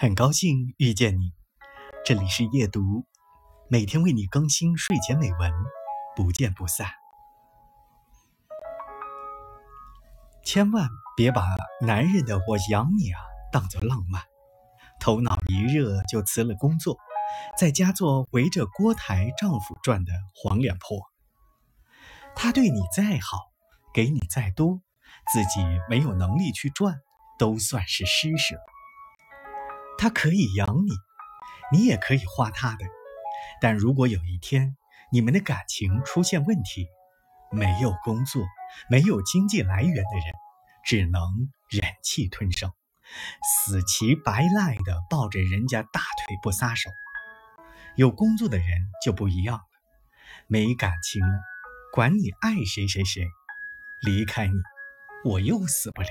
很高兴遇见你，这里是夜读，每天为你更新睡前美文，不见不散。千万别把男人的“我养你啊”当作浪漫，头脑一热就辞了工作，在家做围着锅台丈夫转的黄脸婆。他对你再好，给你再多，自己没有能力去赚，都算是施舍。他可以养你，你也可以花他的。但如果有一天你们的感情出现问题，没有工作、没有经济来源的人，只能忍气吞声，死乞白赖地抱着人家大腿不撒手。有工作的人就不一样了，没感情了，管你爱谁谁谁，离开你，我又死不了。